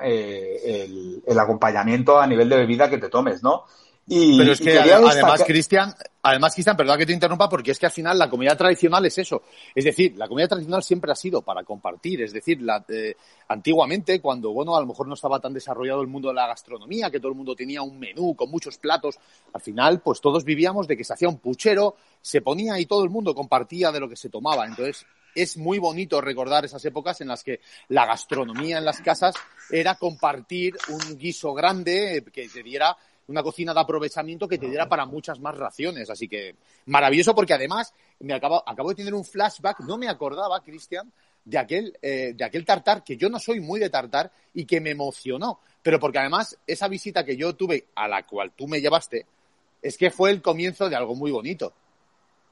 B: eh, el, el, acompañamiento a nivel de bebida que te tomes, ¿no?
A: Pero es que además, Cristian, además, Cristian, perdona que te interrumpa, porque es que al final la comida tradicional es eso. Es decir, la comida tradicional siempre ha sido para compartir. Es decir, la, eh, antiguamente, cuando, bueno, a lo mejor no estaba tan desarrollado el mundo de la gastronomía, que todo el mundo tenía un menú con muchos platos, al final, pues todos vivíamos de que se hacía un puchero, se ponía y todo el mundo compartía de lo que se tomaba. Entonces, es muy bonito recordar esas épocas en las que la gastronomía en las casas era compartir un guiso grande eh, que te diera una cocina de aprovechamiento que te diera para muchas más raciones. Así que maravilloso porque además me acabo, acabo de tener un flashback, no me acordaba, Cristian, de aquel, eh, de aquel tartar, que yo no soy muy de tartar y que me emocionó. Pero porque además esa visita que yo tuve, a la cual tú me llevaste, es que fue el comienzo de algo muy bonito.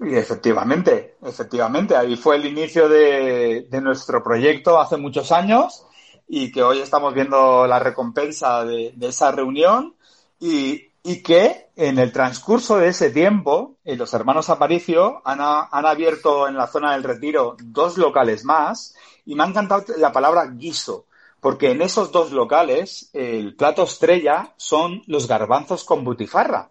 B: Y efectivamente, efectivamente, ahí fue el inicio de, nuestro proyecto hace muchos años y que hoy estamos viendo la recompensa de esa reunión y, que en el transcurso de ese tiempo, eh, los hermanos Aparicio han, han, abierto en la zona del retiro dos locales más y me ha encantado la palabra guiso, porque en esos dos locales el plato estrella son los garbanzos con butifarra.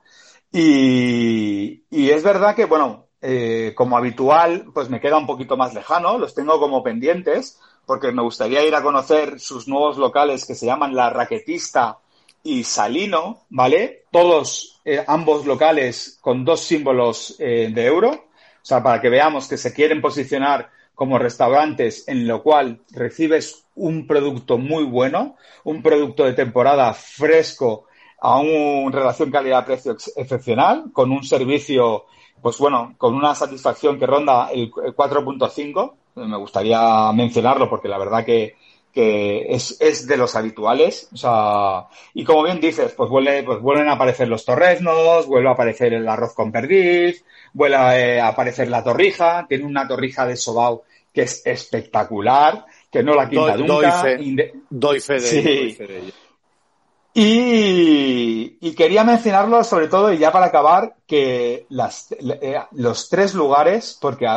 B: Y, y es verdad que, bueno, eh, como habitual, pues me queda un poquito más lejano, los tengo como pendientes, porque me gustaría ir a conocer sus nuevos locales que se llaman La Raquetista y Salino, ¿vale? Todos, eh, ambos locales con dos símbolos eh, de euro, o sea, para que veamos que se quieren posicionar como restaurantes en lo cual recibes un producto muy bueno, un producto de temporada fresco a una relación calidad-precio excepcional, con un servicio, pues bueno, con una satisfacción que ronda el 4.5. Me gustaría mencionarlo porque la verdad que que es, es, de los habituales. O sea, y como bien dices, pues, vuelve, pues vuelven a aparecer los torreznos, vuelve a aparecer el arroz con perdiz, vuelve a, aparecer la torrija, tiene una torrija de sobao que es espectacular, que no la quita nunca.
A: Doy fe, de,
B: Y, y, quería mencionarlo sobre todo, y ya para acabar, que las, eh, los tres lugares, porque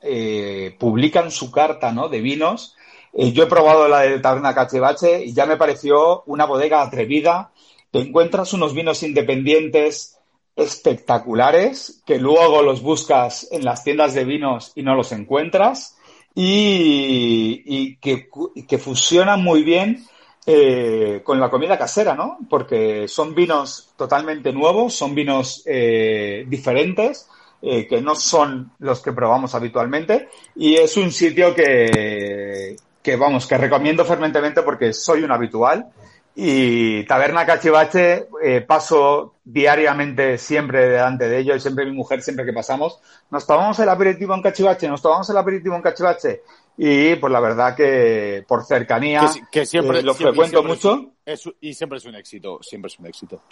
B: eh, publican su carta ¿no? de vinos, eh, yo he probado la de Taberna Cachivache y ya me pareció una bodega atrevida. Te encuentras unos vinos independientes espectaculares que luego los buscas en las tiendas de vinos y no los encuentras y, que, que, fusionan muy bien eh, con la comida casera, ¿no? Porque son vinos totalmente nuevos, son vinos eh, diferentes, que no son los que probamos habitualmente y es un sitio que, que vamos, que recomiendo fervientemente porque soy un habitual. Y Taberna Cachivache, eh, paso diariamente siempre delante de ellos, y siempre mi mujer, siempre que pasamos, nos tomamos el aperitivo en Cachivache, nos tomamos el aperitivo en Cachivache. Y pues la verdad que por cercanía,
A: que, siempre eh,
B: lo frecuento mucho.
A: y siempre es un éxito, siempre es un éxito.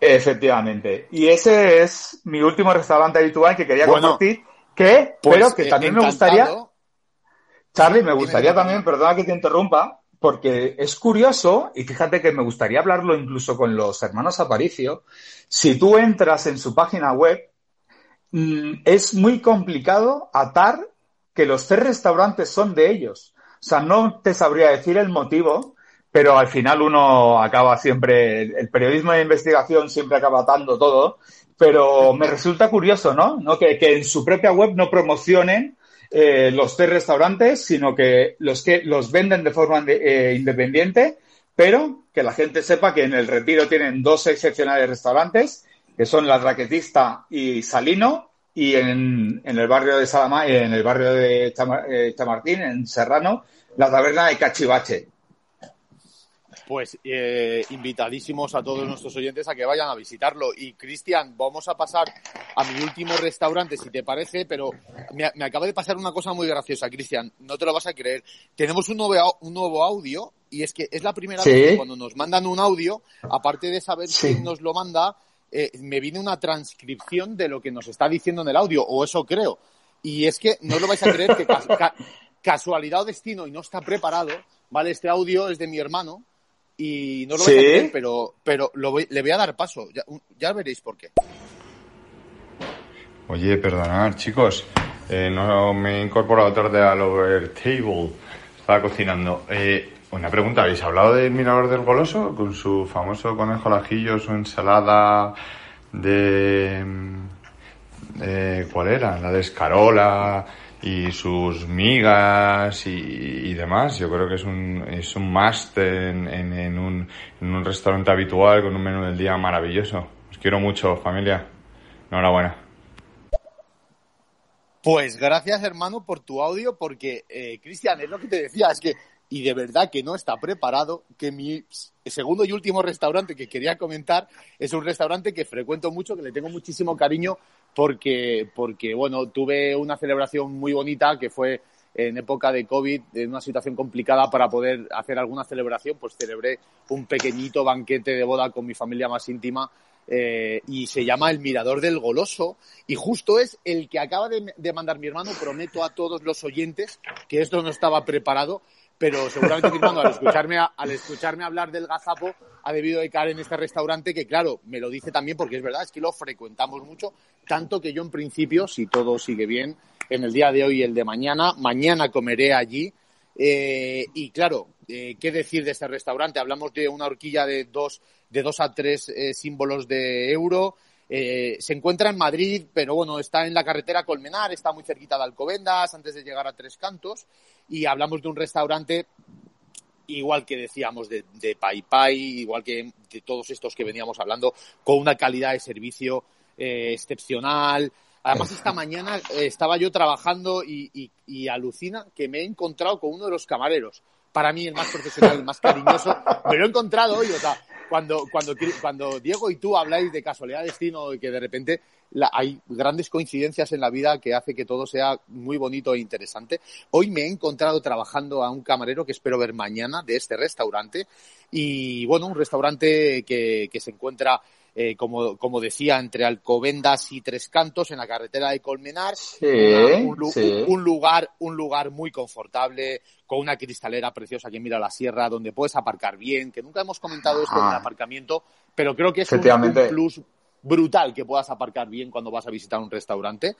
B: Efectivamente. Y ese es mi último restaurante habitual que quería compartir, que, pues, pero que también me gustaría Charlie, me gustaría también, perdona que te interrumpa, porque es curioso, y fíjate que me gustaría hablarlo incluso con los hermanos Aparicio, si tú entras en su página web, mm, es muy complicado atar que los tres restaurantes son de ellos. O sea, no te sabría decir el motivo, pero al final uno acaba siempre, el periodismo de investigación siempre acaba atando todo, pero me resulta curioso, ¿no? ¿No? Que, que en su propia web no promocionen eh, los tres restaurantes, sino que los que los venden de forma eh, independiente, pero que la gente sepa que en el Retiro tienen dos excepcionales restaurantes, que son La Raquetista y Salino, y en, el barrio de Salama, en el barrio de eh, Chamartín, en Serrano, la taberna de Cachivache.
A: Pues eh, invitadísimos a todos nuestros oyentes a que vayan a visitarlo. Y Cristian, vamos a pasar a mi último restaurante, si te parece, pero me, acaba de pasar una cosa muy graciosa, Cristian. No te lo vas a creer. Tenemos un nuevo, un nuevo audio y es que es la primera vez que cuando nos mandan un audio, aparte de saber quién nos lo manda, eh, me viene una transcripción de lo que nos está diciendo en el audio, o eso creo. Y es que no lo vais a creer que casualidad o destino y no está preparado, ¿vale? Este audio es de mi hermano y no lo a creer, pero, pero lo le voy a dar paso. Ya, veréis por qué.
E: Oye, perdonad, chicos. Eh, no me he incorporado tarde al over table. Estaba cocinando. Eh, una pregunta, ¿habéis hablado del Mirador del Goloso? Con su famoso conejo al ajillo, su ensalada de... Eh, ¿Cuál era? La de escarola y sus migas y, demás. Yo creo que es un, es un must en, en, un, en un restaurante habitual con un menú del día maravilloso. Os quiero mucho, familia. Enhorabuena.
A: Pues gracias, hermano, por tu audio, porque, eh, Cristian, es lo que te decía, es que, y de verdad que no está preparado, que mi segundo y último restaurante que quería comentar es un restaurante que frecuento mucho, que le tengo muchísimo cariño, porque, porque bueno, tuve una celebración muy bonita que fue en época de COVID, en una situación complicada para poder hacer alguna celebración, pues celebré un pequeñito banquete de boda con mi familia más íntima eh, y se llama El Mirador del Goloso y justo es el que acaba de, de, mandar mi hermano. Prometo a todos los oyentes que esto no estaba preparado pero seguramente firmando al escucharme, al escucharme hablar del gazapo ha debido de caer en este restaurante que, claro, me lo dice también porque es verdad, es que lo frecuentamos mucho, tanto que yo en principio, si todo sigue bien, en el día de hoy y el de mañana, mañana comeré allí. Eh, y claro, eh, ¿qué decir de este restaurante? Hablamos de una horquilla de dos, de dos a tres eh, símbolos de euro, eh, se encuentra en Madrid, pero bueno, está en la carretera Colmenar, está muy cerquita de Alcobendas, antes de llegar a Tres Cantos, y hablamos de un restaurante igual que decíamos de, de Pai Pai, igual que de todos estos que veníamos hablando, con una calidad de servicio eh, excepcional. Además, esta mañana eh, estaba yo trabajando y, y, alucina que me he encontrado con uno de los camareros. Para mí, el más profesional, el más cariñoso. Me lo he encontrado hoy, o sea, cuando, cuando, cuando Diego y tú habláis de casualidad de destino y que de repente hay grandes coincidencias en la vida que hace que todo sea muy bonito e interesante. Hoy me he encontrado trabajando a un camarero que espero ver mañana de este restaurante y bueno, un restaurante que, que se encuentra eh, como, como decía, entre Alcobendas y Tres Cantos, en la carretera de Colmenar. un, lugar, un lugar muy confortable, con una cristalera preciosa que mira la sierra, donde puedes aparcar bien, que nunca hemos comentado esto del aparcamiento, pero creo que es un, plus brutal que puedas aparcar bien cuando vas a visitar un restaurante.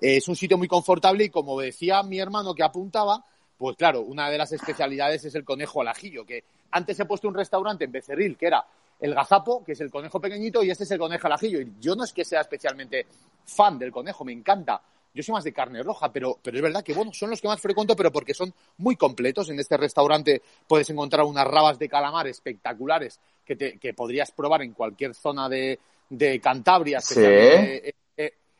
A: Eh, es un sitio muy confortable y como decía mi hermano que apuntaba, pues claro, una de las especialidades es el conejo al ajillo, que antes he puesto un restaurante en Becerril que era el gazapo, que es el conejo pequeñito, y este es el conejo al ajillo. Y yo no es que sea especialmente fan del conejo, me encanta. Yo soy más de carne roja, pero, pero es verdad que bueno, son los que más frecuento, pero porque son muy completos. En este restaurante puedes encontrar unas rabas de calamar espectaculares que, te, que podrías probar en cualquier zona de, de Cantabria.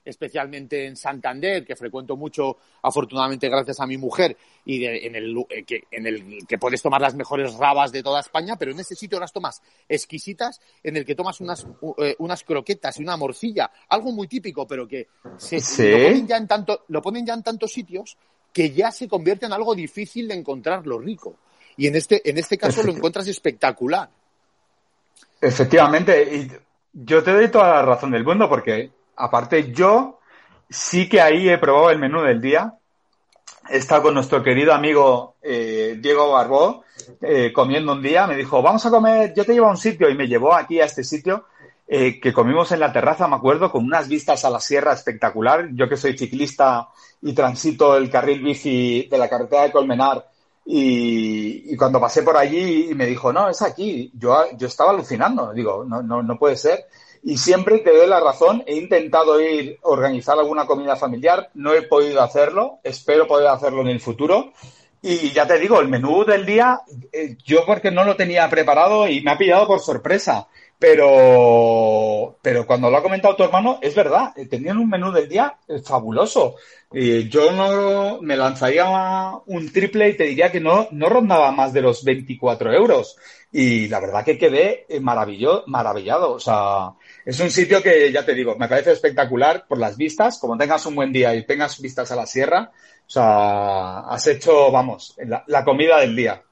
A: Especialmente en Santander, que frecuento mucho, afortunadamente gracias a mi mujer, y en, el, eh, que, en el que puedes tomar las mejores rabas de toda España, pero en ese sitio las tomas exquisitas, en el que tomas unas, eh, unas croquetas y una morcilla, algo muy típico, pero que se, lo, ponen ya en tanto, lo ponen ya en tantos sitios que ya se convierte en algo difícil de encontrar lo rico. Y en este, en este caso lo encuentras espectacular.
B: Efectivamente, y yo te doy toda la razón del mundo porque aparte yo sí que ahí he probado el menú del día. He estado con nuestro querido amigo eh, Diego Barbó eh, comiendo un día. Me dijo, vamos a comer, yo te llevo a un sitio y me llevó aquí a este sitio eh, que comimos en la terraza, me acuerdo, con unas vistas a la sierra espectacular. Yo que soy ciclista y transito el carril bici de la carretera de Colmenar y, cuando pasé por allí y me dijo, no, es aquí. Yo, yo estaba alucinando. Digo, no, no, no puede ser y siempre te doy la razón. He intentado ir a organizar alguna comida familiar, no he podido hacerlo, espero poder hacerlo en el futuro. Y ya te digo, el menú del día, eh, yo porque no lo tenía preparado y me ha pillado por sorpresa. Pero, pero cuando lo ha comentado tu hermano, es verdad, eh, tenían un menú del día eh, fabuloso. Yo no me lanzaría un triple y te diría que no, no rondaba más de los 24 euros. Y la verdad que quedé eh, maravillado. O sea, es un sitio que, ya te digo, me parece espectacular por las vistas. Como tengas un buen día y tengas vistas a la sierra, o sea, has hecho, vamos, la, comida del día.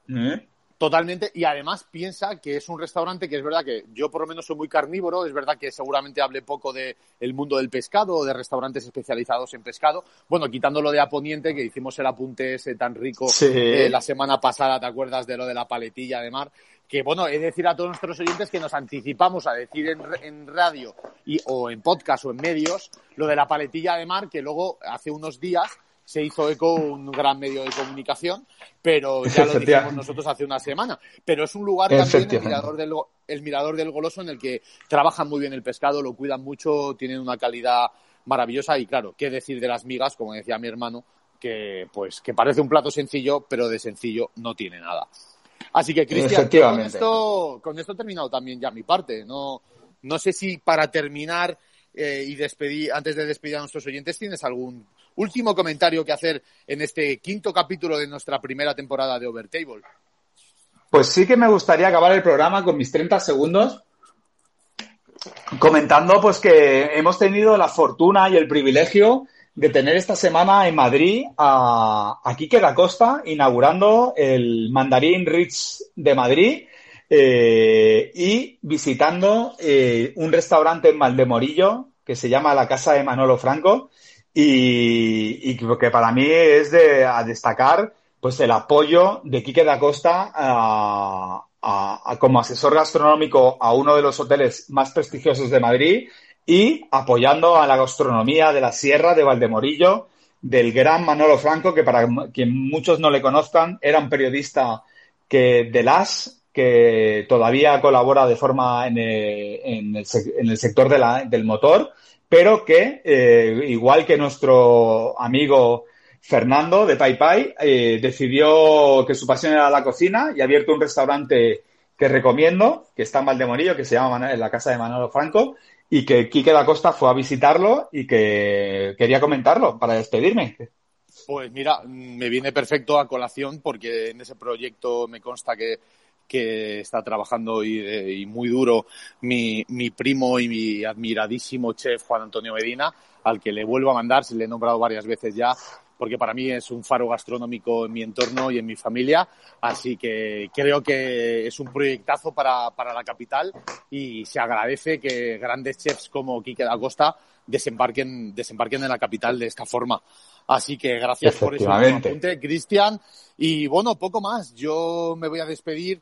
A: Totalmente, y además piensa que es un restaurante que es verdad que yo por lo menos soy muy carnívoro, es verdad que seguramente hable poco del el mundo del pescado o de restaurantes especializados en pescado. Bueno, quitándolo de Aponiente, que hicimos el apunte ese tan rico
B: Sí.
A: eh, la semana pasada, ¿te acuerdas de lo de la paletilla de mar? Que bueno, es decir a todos nuestros oyentes que nos anticipamos a decir en, en radio y, o en podcast o en medios lo de la paletilla de mar, que luego hace unos días se hizo eco un gran medio de comunicación, pero ya lo dijimos nosotros hace una semana. Pero es un lugar también, el mirador, del, el mirador del Goloso, en el que trabajan muy bien el pescado, lo cuidan mucho, tienen una calidad maravillosa y claro, qué decir de las migas, como decía mi hermano, que pues que parece un plato sencillo, pero de sencillo no tiene nada. Así que, Cristian, con esto, con esto he terminado también ya mi parte. No, no sé si para terminar eh, y despedir, antes de despedir a nuestros oyentes, tienes algún último comentario que hacer en este quinto capítulo de nuestra primera temporada de Overtable.
B: Pues sí que me gustaría acabar el programa con mis 30 segundos comentando pues que hemos tenido la fortuna y el privilegio de tener esta semana en Madrid a, a Quique da Costa inaugurando el Mandarín Ritz de Madrid eh, y visitando eh, un restaurante en Valdemorillo que se llama la Casa de Manolo Franco y, y que para mí es de a destacar pues el apoyo de Quique da Costa a, como asesor gastronómico a uno de los hoteles más prestigiosos de Madrid y apoyando a la gastronomía de la Sierra de Valdemorillo del gran Manolo Franco, que para quien muchos no le conozcan, era un periodista que de las que todavía colabora de forma en el, sector del motor, pero que, eh, igual que nuestro amigo Fernando de Pai eh, decidió que su pasión era la cocina y ha abierto un restaurante que recomiendo, que está en Valdemorillo, que se llama la casa de Manolo Franco, y que Quique da Costa fue a visitarlo y que quería comentarlo para despedirme.
A: Pues mira, me viene perfecto a colación porque en ese proyecto me consta que, que está trabajando y, eh, y muy duro mi, mi primo y mi admiradísimo chef Juan Antonio Medina, al que le vuelvo a mandar, se le he nombrado varias veces ya, porque para mí es un faro gastronómico en mi entorno y en mi familia, así que creo que es un proyectazo para, para la capital y se agradece que grandes chefs como Quique da Costa desembarquen, desembarquen en la capital de esta forma. Así que gracias por ese apunte, Cristian. Y bueno, poco más. Yo me voy a despedir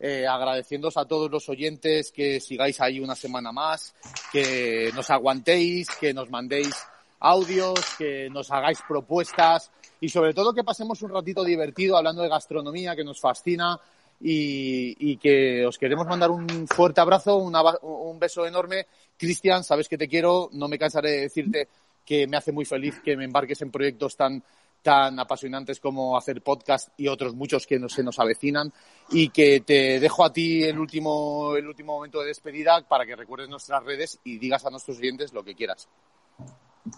A: eh, agradeciéndoos a todos los oyentes que sigáis ahí una semana más, que nos aguantéis, que nos mandéis audios, que nos hagáis propuestas y sobre todo que pasemos un ratito divertido hablando de gastronomía que nos fascina y, y que os queremos mandar un fuerte abrazo, una un beso enorme. Cristian, sabes que te quiero, no me cansaré de decirte que me hace muy feliz que me embarques en proyectos tan tan apasionantes como hacer podcast y otros muchos que se nos avecinan y que te dejo a ti el último el último momento de despedida para que recuerdes nuestras redes y digas a nuestros oyentes lo que quieras.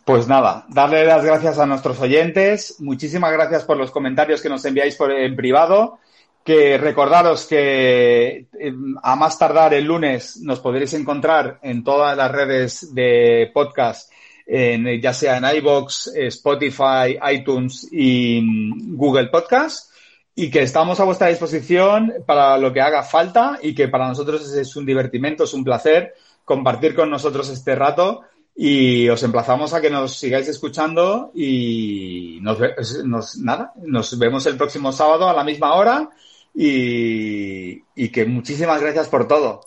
B: Pues nada, darle las gracias a nuestros oyentes. Muchísimas gracias por los comentarios que nos enviáis en privado. Que recordaros que eh, a más tardar el lunes nos podréis encontrar en todas las redes de podcast, en, ya sea en iBox, Spotify, iTunes y mm, Google Podcast. Y que estamos a vuestra disposición para lo que haga falta y que para nosotros es, un divertimento, es un placer compartir con nosotros este rato y os emplazamos a que nos sigáis escuchando y nos, nos- nada, nos vemos el próximo sábado a la misma hora y, y que muchísimas gracias por todo.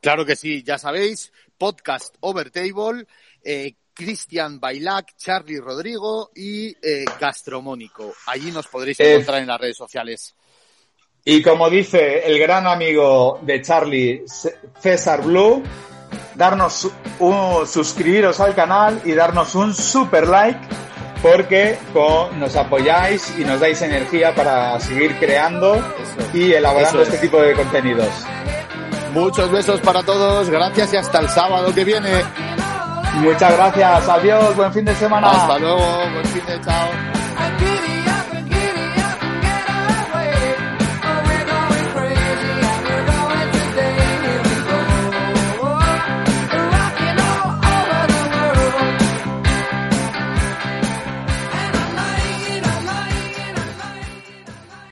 A: Claro que sí, ya sabéis, podcast Overtable, eh, Cristian Bailac, Charlie Rodrigo y eh, Gastromónico. Allí nos podréis encontrar en las redes sociales.
B: Y como dice el gran amigo de Charlie, César Blue, darnos un, suscribiros al canal y darnos un super like porque con- nos apoyáis y nos dais energía para seguir creando y elaborando
A: es.
B: este tipo de contenidos.
A: Muchos besos para todos, gracias y hasta el sábado que viene.
B: Muchas gracias, adiós, buen fin de semana.
A: Hasta luego, buen fin de chao.